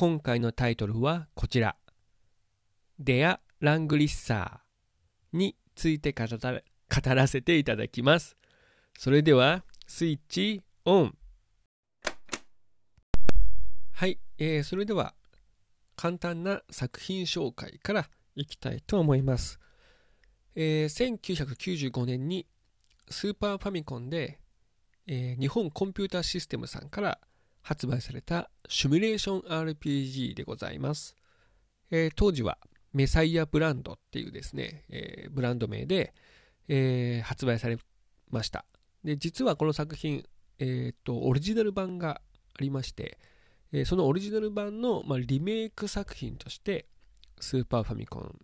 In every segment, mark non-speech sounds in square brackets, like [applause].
今回のタイトルはこちら。デア・ラングリッサーについて語らせていただきます。それではスイッチオン。はい、えー、それでは簡単な作品紹介からいきたいと思います、えー、1995年にスーパーファミコンで、えー、日本コンピューターシステムさんから発売されたシミュレーション RPG でございます、えー、当時はメサイアブランドっていうですね、えー、ブランド名で、えー、発売されました。で実はこの作品、えーとオリジナル版がありましてえそのオリジナル版の、まあ、リメイク作品としてスーパーファミコン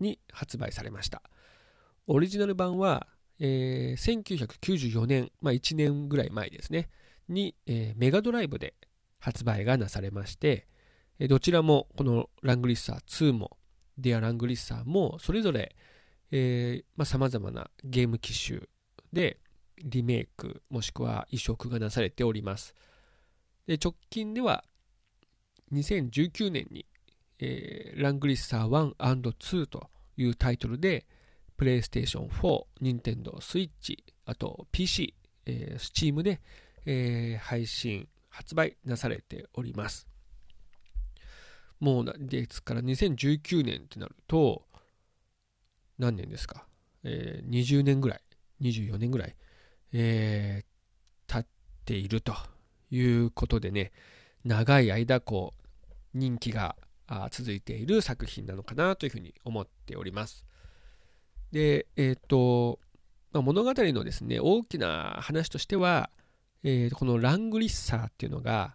に発売されました。オリジナル版は、えー、1994年、まあ、1年ぐらい前ですねに、えー、メガドライブで発売がなされまして、どちらもこのラングリッサー2もディアラングリッサーもそれぞれさまざ、まなゲーム機種でリメイクもしくは移植がなされております。で直近では2019年に、えー、ラングリッサー 1&2 というタイトルで、プレイステーション4、任天堂スイッチ、あと PC、えー、Steam で、えー、配信、発売なされております。もうですから2019年ってなると、何年ですか、えー、20年ぐらい、24年ぐらい、えー、経っているということでね、長い間こう人気が続いている作品なのかなというふうに思っております。で、えっ、と、ま、物語のですね、大きな話としては、えー、このラングリッサーっていうのが、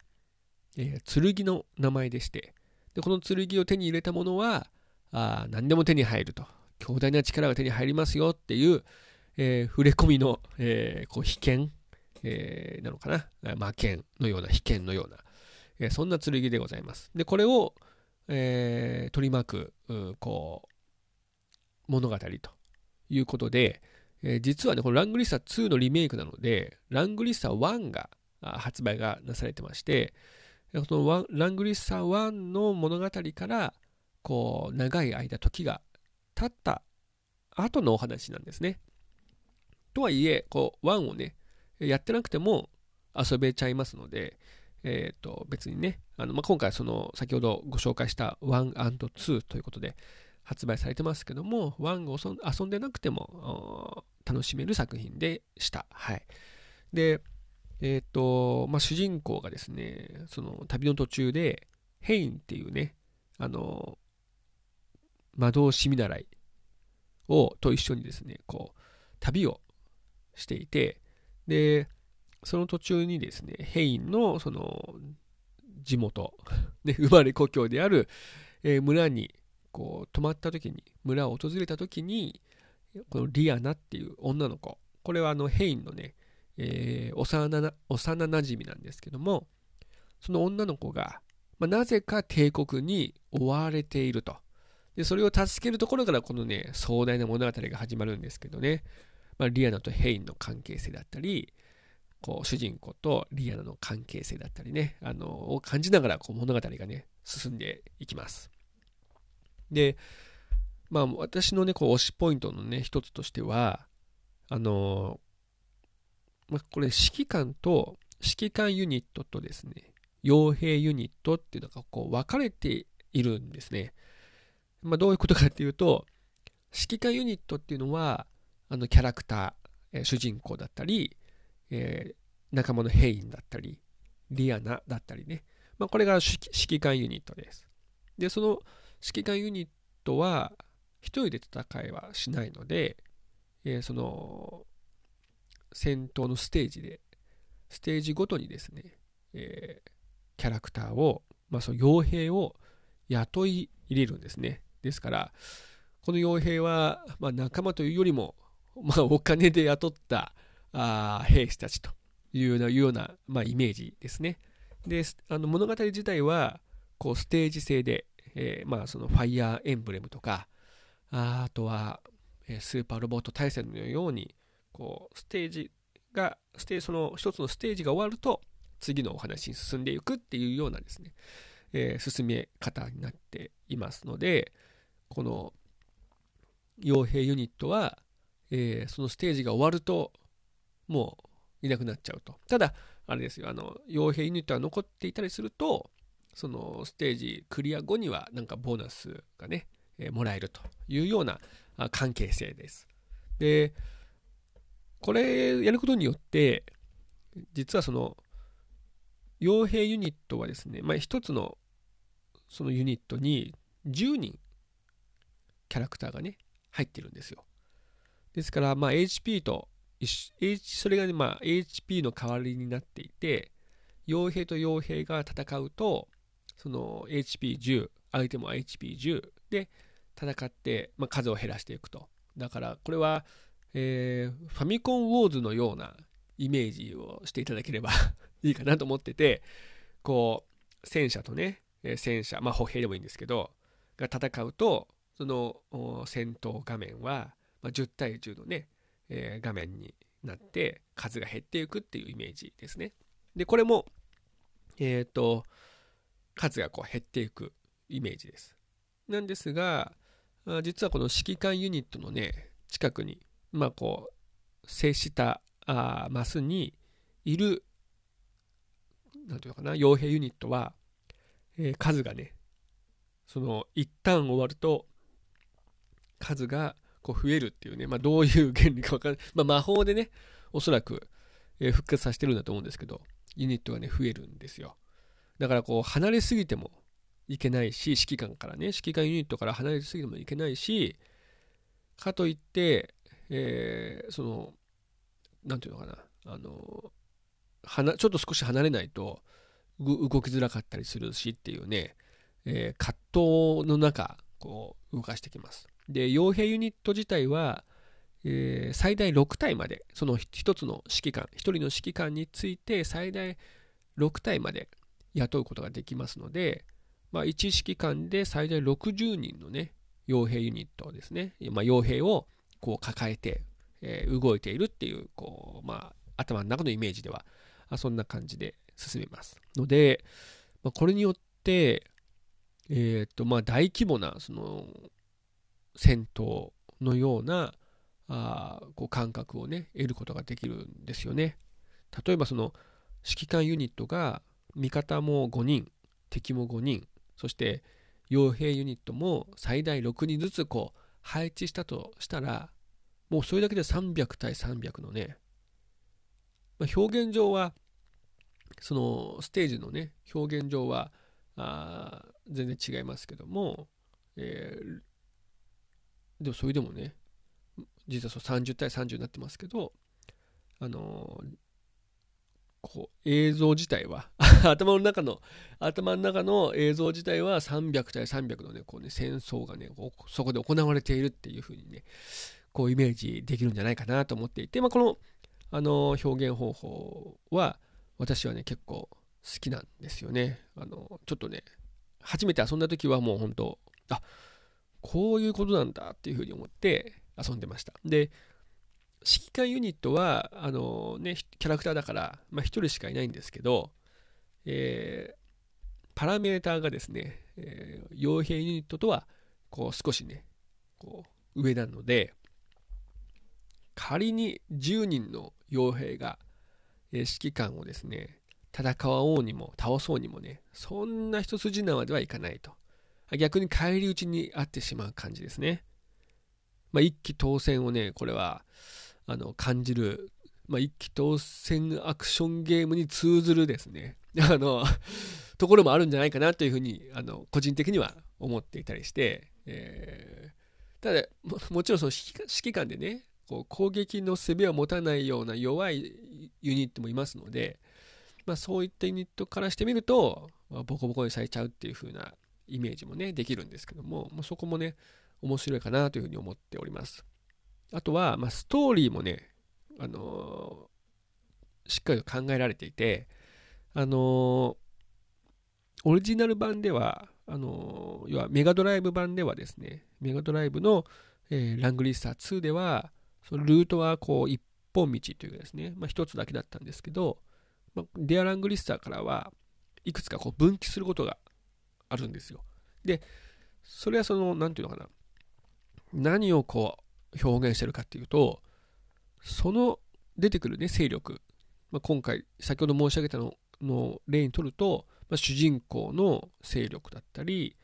えー、剣の名前でしてで、この剣を手に入れたものは、あ何でも手に入ると。強大な力が手に入りますよっていう、えー、触れ込みの、え、こう被験、え、なのかな？魔剣のような、被験のような、えそんな剣でございます。で、これを、え、取り巻く、こう、物語ということで、えー、実はね、このラングリッサ2のリメイクなので、ラングリッサ1が発売がなされてまして、そのラングリッサ1の物語から、こう、長い間時が経った後のお話なんですね。とはいえ、こう、1をね、やってなくても遊べちゃいますので、えー、と別にね、あのまあ、今回その先ほどご紹介した 1&2 ということで発売されてますけども、1を遊んでなくても楽しめる作品でした。はい。で、えっ、ー、と、まあ、主人公がですね、その旅の途中で、ヘインっていうね、あの、魔導士見習いをと一緒にですね、こう、旅をしていて、で、その途中にですね、ヘインのその地元、[laughs] ね、生まれ故郷である、えー、村にこう泊まった時に、村を訪れた時に、このリアナっていう女の子、これはあのヘインのね、えー、幼な幼なじみなんですけども、その女の子が、まあ、なぜか帝国に追われていると。で、それを助けるところからこのね、壮大な物語が始まるんですけどね、まあ、リアナとヘインの関係性だったり、こう主人公とリアナの関係性だったりね、あのを感じながらこう物語がね、進んでいきます。で、まあ私のね、こう推しポイントのね、一つとしては、あの、まあ、これ指揮官と指揮官ユニットとですね、傭兵ユニットっていうのがこう分かれているんですね。まあ、どういうことかっていうと、指揮官ユニットっていうのは、あのキャラクター、え主人公だったり、えー、仲間のヘインだったり、リアナだったりね。まあ、これが指揮官ユニットです。で、その指揮官ユニットは、一人で戦いはしないので、えー、その、戦闘のステージで、ステージごとにですね、えー、キャラクターをまあ、その傭兵を雇い入れるんですね。ですから、この傭兵は、まあ、仲間というよりも、まあ、お金で雇ったあ兵士たちというようなような、まあ、イメージですね。で、あの物語自体は、こう、ステージ制で、えー、まあ、そのファイヤーエンブレムとか、あとは、スーパーロボット対戦のように、こう、ステージが、ステその一つのステージが終わると、次のお話に進んでいくっていうようなですね、えー、進め方になっていますので、この傭兵ユニットは、えー、そのステージが終わると、もういなくなっちゃうと。ただ、あれですよ、あの、傭兵ユニットが残っていたりすると、そのステージクリア後にはなんかボーナスがね、えー、もらえるというような関係性です。で、これやることによって、実はその、傭兵ユニットはですね、まあ、一つのそのユニットに10人キャラクターがね、入ってるんですよ。ですから、まあ、HP と、それがね、まあ、HP の代わりになっていて、傭兵と傭兵が戦うと、その HP10、相手も HP10 で戦って、まあ、数を減らしていくと。だから、これは、えー、ファミコンウォーズのようなイメージをしていただければ [laughs] いいかなと思ってて、こう、戦車とね、戦車、まあ歩兵でもいいんですけど、が戦うと、その戦闘画面は、まあ、10対10のね、えー、画面になって数が減っていくっていうイメージですね。で、これも、えっ、ー、と、数がこう減っていくイメージです。なんですが、実はこの指揮官ユニットのね、近くに、まあこう、接したあマスにいる、なんていうのかな、傭兵ユニットは、えー、数がね、その、一旦終わると、数がこう増えるっていうね、まあ、どういう原理かわかんない。[laughs] まあ、魔法でね、おそらく、え、復活させてるんだと思うんですけど、ユニットがね、増えるんですよ。だからこう、離れすぎてもいけないし、指揮官からね、指揮官ユニットから離れすぎてもいけないし、かといって、えー、その、なんていうのかな、あの、はちょっと少し離れないと動きづらかったりするしっていうね、えー、葛藤の中、こう、動かしてきます。で、傭兵ユニット自体は、えー、最大6体まで、その1つの指揮官、1人の指揮官について最大6体まで雇うことができますので、まあ、1指揮官で最大60人のね、傭兵ユニットですね、まあ、傭兵をこう抱えて、えー、動いているっていう、こう、まあ、頭の中のイメージでは、あそんな感じで進めます。ので、まあ、これによって、えっ、と、まあ、大規模な、その、戦闘のような、あこう感覚をね、得ることができるんですよね。例えば、その、指揮官ユニットが、味方も5人、敵も5人、そして、傭兵ユニットも最大6人ずつこう配置したとしたら、もうそれだけで300対300のね、まあ、表現上は、そのステージのね、表現上はあ全然違いますけども、えー、でもそれでもね、実はそう30対30になってますけど、あのー、こう映像自体は [laughs] 頭の中の頭の中の映像自体は300対300のねこうね戦争がねそこで行われているっていう風にねこうイメージできるんじゃないかなと思っていて、まあ、このあの表現方法は私はね結構好きなんですよね。あのちょっとね初めて遊んだ時はもう本当あこういうことなんだっていうふうに思って遊んでました。で指揮官ユニットはあのねキャラクターだから、まあ、1人しかいないんですけど、えー、パラメーターがですね、えー、傭兵ユニットとはこう少しねこう上なので仮に10人の傭兵が、え指揮官をですね戦おうにも倒そうにもねそんな一筋縄ではいかないと。逆に返り討ちにあってしまう感じですね、まあ、一気当選をねこれはあの感じる、まあ、一気当選アクションゲームに通ずるですね [laughs] あのところもあるんじゃないかなというふうにあの個人的には思っていたりして、えー、ただもちろんその指揮官でねこう攻撃の背を持たないような弱いユニットもいますので、まあ、そういったユニットからしてみるとボコボコにされちゃうっていう風なイメージもね、できるんですけども、まあ、そこもね、面白いかなというふうに思っております。あとは、まあ、ストーリーもね、あのー、しっかりと考えられていて、あのー、オリジナル版では、あのー、要はメガドライブ版ではですね、メガドライブの、え、ラングリッサー2では、そのルートはこう一本道というかですね、まあ、一つだけだったんですけど、まあ、デアラングリッサーからはいくつかこう分岐することがあるんですよ。で、それはその、なんていうのかな、何をこう表現してるかっていうと、その出てくるね、勢力、まあ、今回、先ほど申し上げたのの例にとると、まあ、主人公の勢力だったり、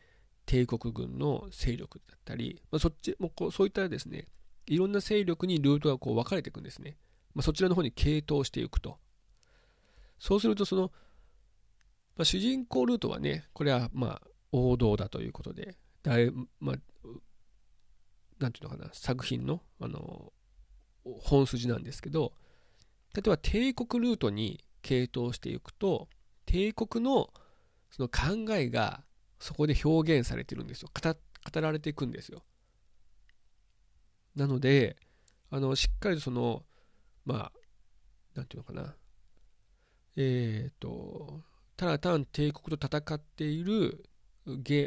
帝国軍の勢力だったり、まあ、そっちもこうそういったですね、いろんな勢力にルートがこう分かれていくんですね。まあ、そちらの方に傾倒していくと。そうすると、その、まあ、主人公ルートはね、これはまあ王道だということで、だいまあ、なんていうのかな、作品の、あの、本筋なんですけど、例えば帝国ルートに傾倒していくと、帝国のその考えがそこで表現されてるんですよ。語られていくんですよ。なので、あの、しっかりとその、まあ、なんていうのかな、えっ、ー、と、ただ単帝国と戦っている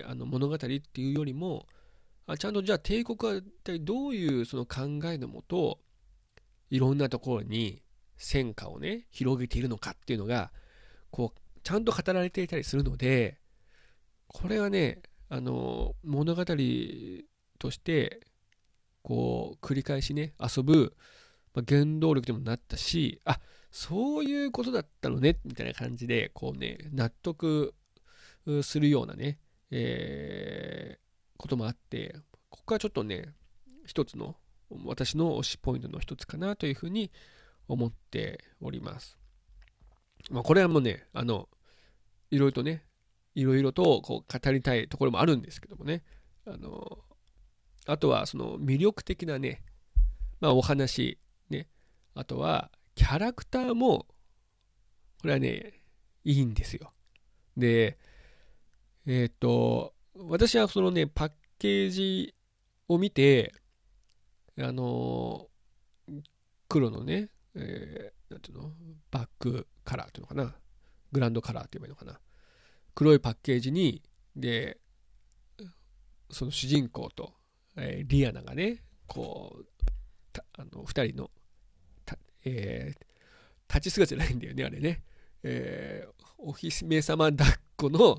あの物語っていうよりも、あちゃんとじゃあ帝国は一体どういうその考えのもといろんなところに戦火をね広げているのかっていうのがこうちゃんと語られていたりするのでこれはねあの物語としてこう繰り返しね遊ぶ、ま、原動力にもなったしあそういうことだったのねみたいな感じでこうね納得するようなね、えー、こともあって、ここはちょっとね、一つの私の推しポイントの一つかなというふうに思っております。まあ、これはもうね、あの、いろいろとね、いろいろとこう語りたいところもあるんですけどもね、あの、あとはその魅力的なね、まあお話、ね、あとはキャラクターも、これはね、いいんですよ。で、えっ、ー、と、私はそのね、パッケージを見て、あのー、黒のね、えー、ていうの、バックカラーっていうのかな、グランドカラーって言えばいいのかな、黒いパッケージに、で、その主人公と、えー、リアナがね、こう、あの2人の、えー、立ち姿じゃないんだよね、あれね。えー、お姫様抱っこの、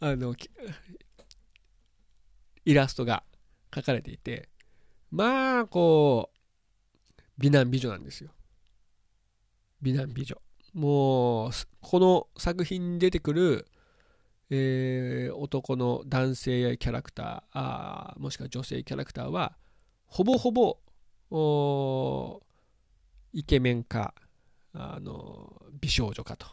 あの、イラストが描かれていて、まあ、こう、美男美女なんですよ。美男美女。もう、この作品に出てくる、えー、男の男性やキャラクターあーもしくは女性キャラクターはほぼほぼイケメンかあの美少女かと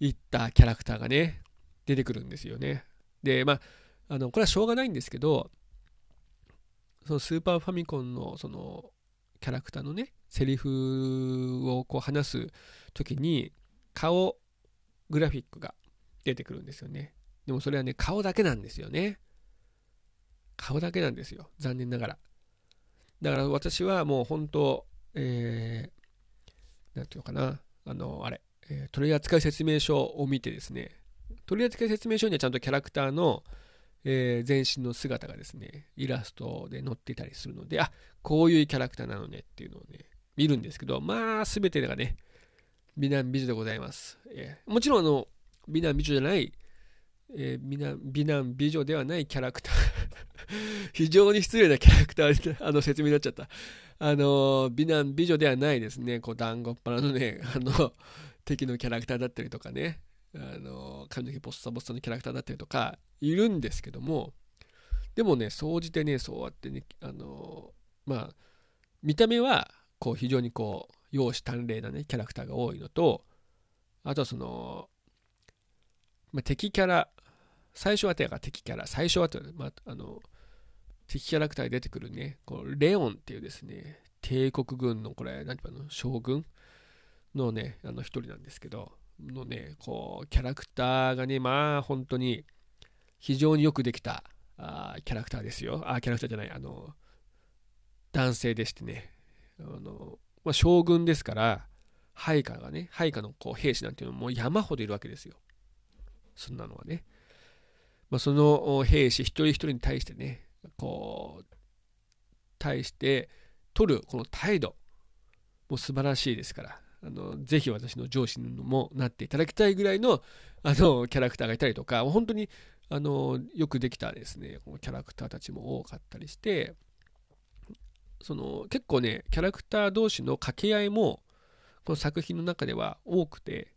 いったキャラクターがね出てくるんですよねでまああのこれはしょうがないんですけどそのスーパーファミコンのそのキャラクターのねセリフをこう話す時に顔グラフィックが出てくるんですよね。でもそれはね顔だけなんですよね。顔だけなんですよ。残念ながら。だから私はもう本当えー、なんていうのかな。あのあれ、えー、取扱説明書を見てですね。取扱説明書にはちゃんとキャラクターのえー、全身の姿がですね、イラストで載ってたりするので、あ、こういうキャラクターなのねっていうのをね、見るんですけど、まあ、すべてがね、美男美女でございます。えー、もちろん、あの、美男美女じゃない、えー、美男美男美女ではないキャラクター [laughs] 非常に失礼なキャラクターで [laughs] あの説明になっちゃった。あの、美男美女ではないですね、こう、団子っ腹のね、あの、敵のキャラクターだったりとかね、あの髪の毛ボッサボサのキャラクターだったりとかいるんですけどもでもね総じてねそうやってねあのまあ見た目はこう非常にこう容姿端麗なねキャラクターが多いのとあとはその、まあ、敵キャラ最初は手が敵キャラ最初はと、まあ、あの敵キャラクターに出てくるねこうレオンっていうですね帝国軍のこれ何て言うの将軍のねあの一人なんですけどのね、こう、キャラクターがね、まあ、本当に、非常によくできたあキャラクターですよ。あ、キャラクターじゃない、あの、男性でしてね、あの、まあ、将軍ですから、配下がね、配下のこう兵士なんていうのも山ほどいるわけですよ。そんなのはね。まあ、その兵士一人一人に対してね、こう、対して取るこの態度も素晴らしいですから、あのぜひ私の上司にもなっていただきたいぐらいのあのキャラクターがいたりとか、本当にあのよくできたですね、このキャラクターたちも多かったりして、その結構ね、キャラクター同士の掛け合いも、この作品の中では多くて、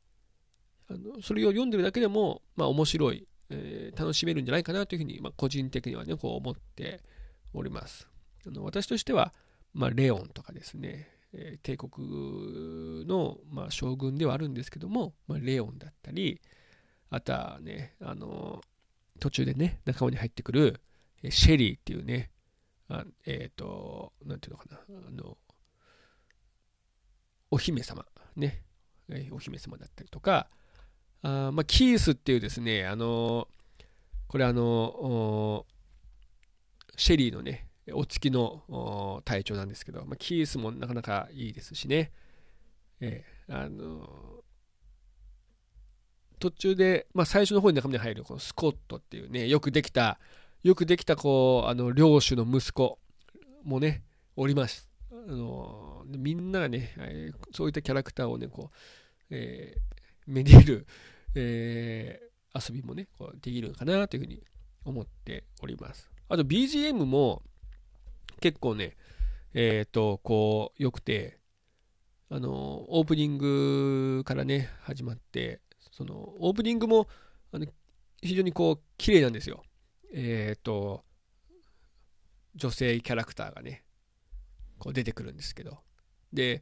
あのそれを読んでるだけでも、まあ、面白い、えー、楽しめるんじゃないかなというふうに、まあ、個人的にはね、こう思っております。あの私としては、まあ、レオンとかですね、え、帝国の、まあ、将軍ではあるんですけども、まあ、レオンだったり、あとはね、あの途中でね、仲間に入ってくる、シェリーっていうね、あえっ、ー、と、なんていうのかな、あの、お姫様、ね、お姫様だったりとか、あまあ、キースっていうですね、あのこれあのシェリーのね、お月の隊長なんですけど、まあ、キースもなかなかいいですしね、えー、あの途中で、まあ、最初の方に中身に入るこのスコットっていうね、よくできた、よくできたこう、あの、領主の息子もね、おります。あのみんながね、そういったキャラクターをね、こう、えー、めでる、えー、遊びもね、こうできるかなというふうに思っております。あと BGM も結構ね、えっ、ー、と、こう、良くて、あの、オープニングからね、始まって、その、オープニングも、あの非常にこう、綺麗なんですよ。えっ、ー、と、女性キャラクターがね、こう出てくるんですけど、で、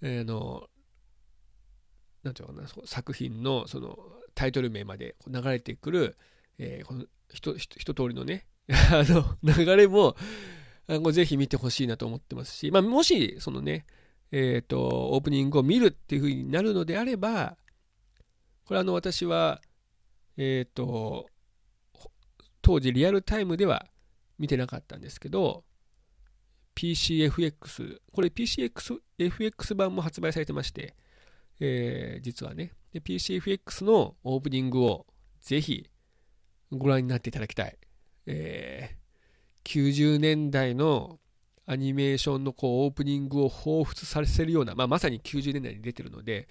えー、の、なんていうのかな、作品のそのタイトル名まで流れてくる、えー、この一一通りのね、[laughs] あの流れも、ぜひ見てほしいなと思ってますし、まあ、もし、そのね、えっ、ー、と、オープニングを見るっていう風になるのであれば、これあの、私は、えっ、ー、と、当時リアルタイムでは見てなかったんですけど、PCFX、これ PCFX 版も発売されてまして、えー、実はね、PCFX のオープニングをぜひご覧になっていただきたい。えー、90年代のアニメーションのこうオープニングを彷彿させるような、まあ、まさに90年代に出てるので、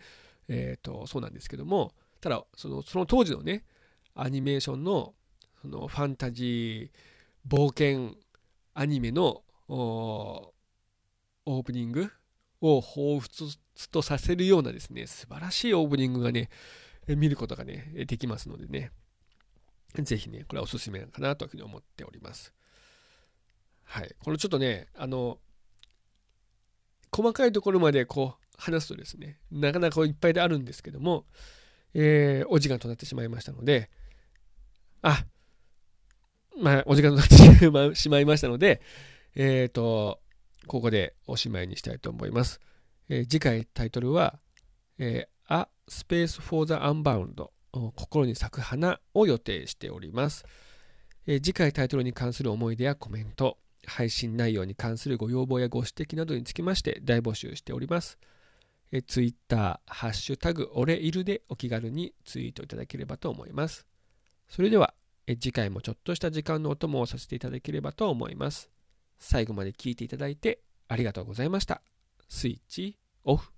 えーと、そうなんですけども、ただその、その当時のね、アニメーションのそのファンタジー、冒険アニメのオープニングを彷彿とさせるようなですね、素晴らしいオープニングがね、見ることがね、できますのでね、ぜひね、これはおすすめかなというふうに思っております。はい。このちょっとね、あの、細かいところまでこう話すとですね、なかなかいっぱいであるんですけども、えー、お時間となってしまいましたので、あ、まあ、お時間となってしまいましたので、えっ、ー、と、ここでおしまいにしたいと思います。えー、次回タイトルは、えー、A Space for the Unbound 心に咲く花を予定しております、え、次回タイトルに関する思い出やコメント、配信内容に関するご要望やご指摘などにつきまして大募集しております。え、Twitter、ハッシュタグ、俺いるでお気軽にツイートいただければと思います。それでは、え、次回もちょっとした時間のお供をさせていただければと思います。最後まで聞いていただいてありがとうございました。スイッチオフ。